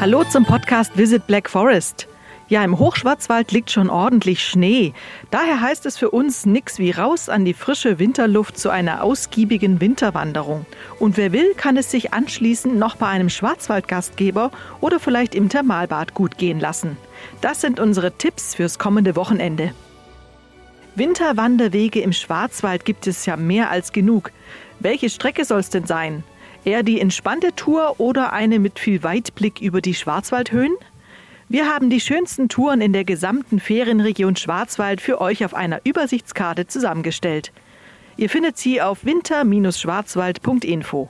Hallo zum Podcast Visit Black Forest. Ja, im Hochschwarzwald liegt schon ordentlich Schnee. Daher heißt es für uns nix wie raus an die frische Winterluft zu einer ausgiebigen Winterwanderung. Und wer will, kann es sich anschließend noch bei einem Schwarzwaldgastgeber oder vielleicht im Thermalbad gut gehen lassen. Das sind unsere Tipps fürs kommende Wochenende. Winterwanderwege im Schwarzwald gibt es ja mehr als genug. Welche Strecke soll es denn sein? Eher die entspannte Tour oder eine mit viel Weitblick über die Schwarzwaldhöhen? Wir haben die schönsten Touren in der gesamten Ferienregion Schwarzwald für euch auf einer Übersichtskarte zusammengestellt. Ihr findet sie auf winter-schwarzwald.info.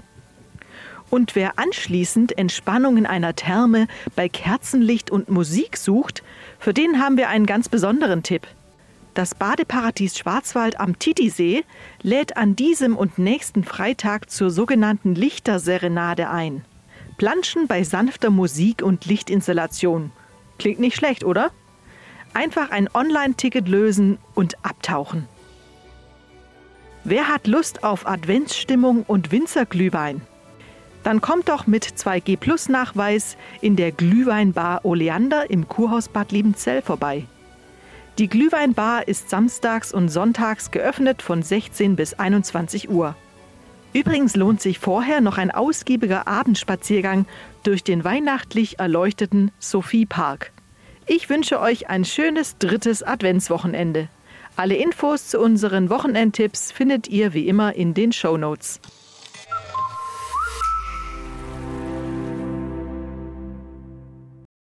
Und wer anschließend Entspannung in einer Therme bei Kerzenlicht und Musik sucht, für den haben wir einen ganz besonderen Tipp – das Badeparadies Schwarzwald am Titisee lädt an diesem und nächsten Freitag zur sogenannten Lichterserenade ein. Planschen bei sanfter Musik und Lichtinstallation. Klingt nicht schlecht, oder? Einfach ein Online-Ticket lösen und abtauchen. Wer hat Lust auf Adventsstimmung und Winzerglühwein? Dann kommt doch mit 2G Plus Nachweis in der Glühweinbar Oleander im Kurhaus Bad Liebenzell vorbei. Die Glühweinbar ist samstags und sonntags geöffnet von 16 bis 21 Uhr. Übrigens lohnt sich vorher noch ein ausgiebiger Abendspaziergang durch den weihnachtlich erleuchteten Sophie Park. Ich wünsche euch ein schönes drittes Adventswochenende. Alle Infos zu unseren Wochenendtipps findet ihr wie immer in den Show Notes.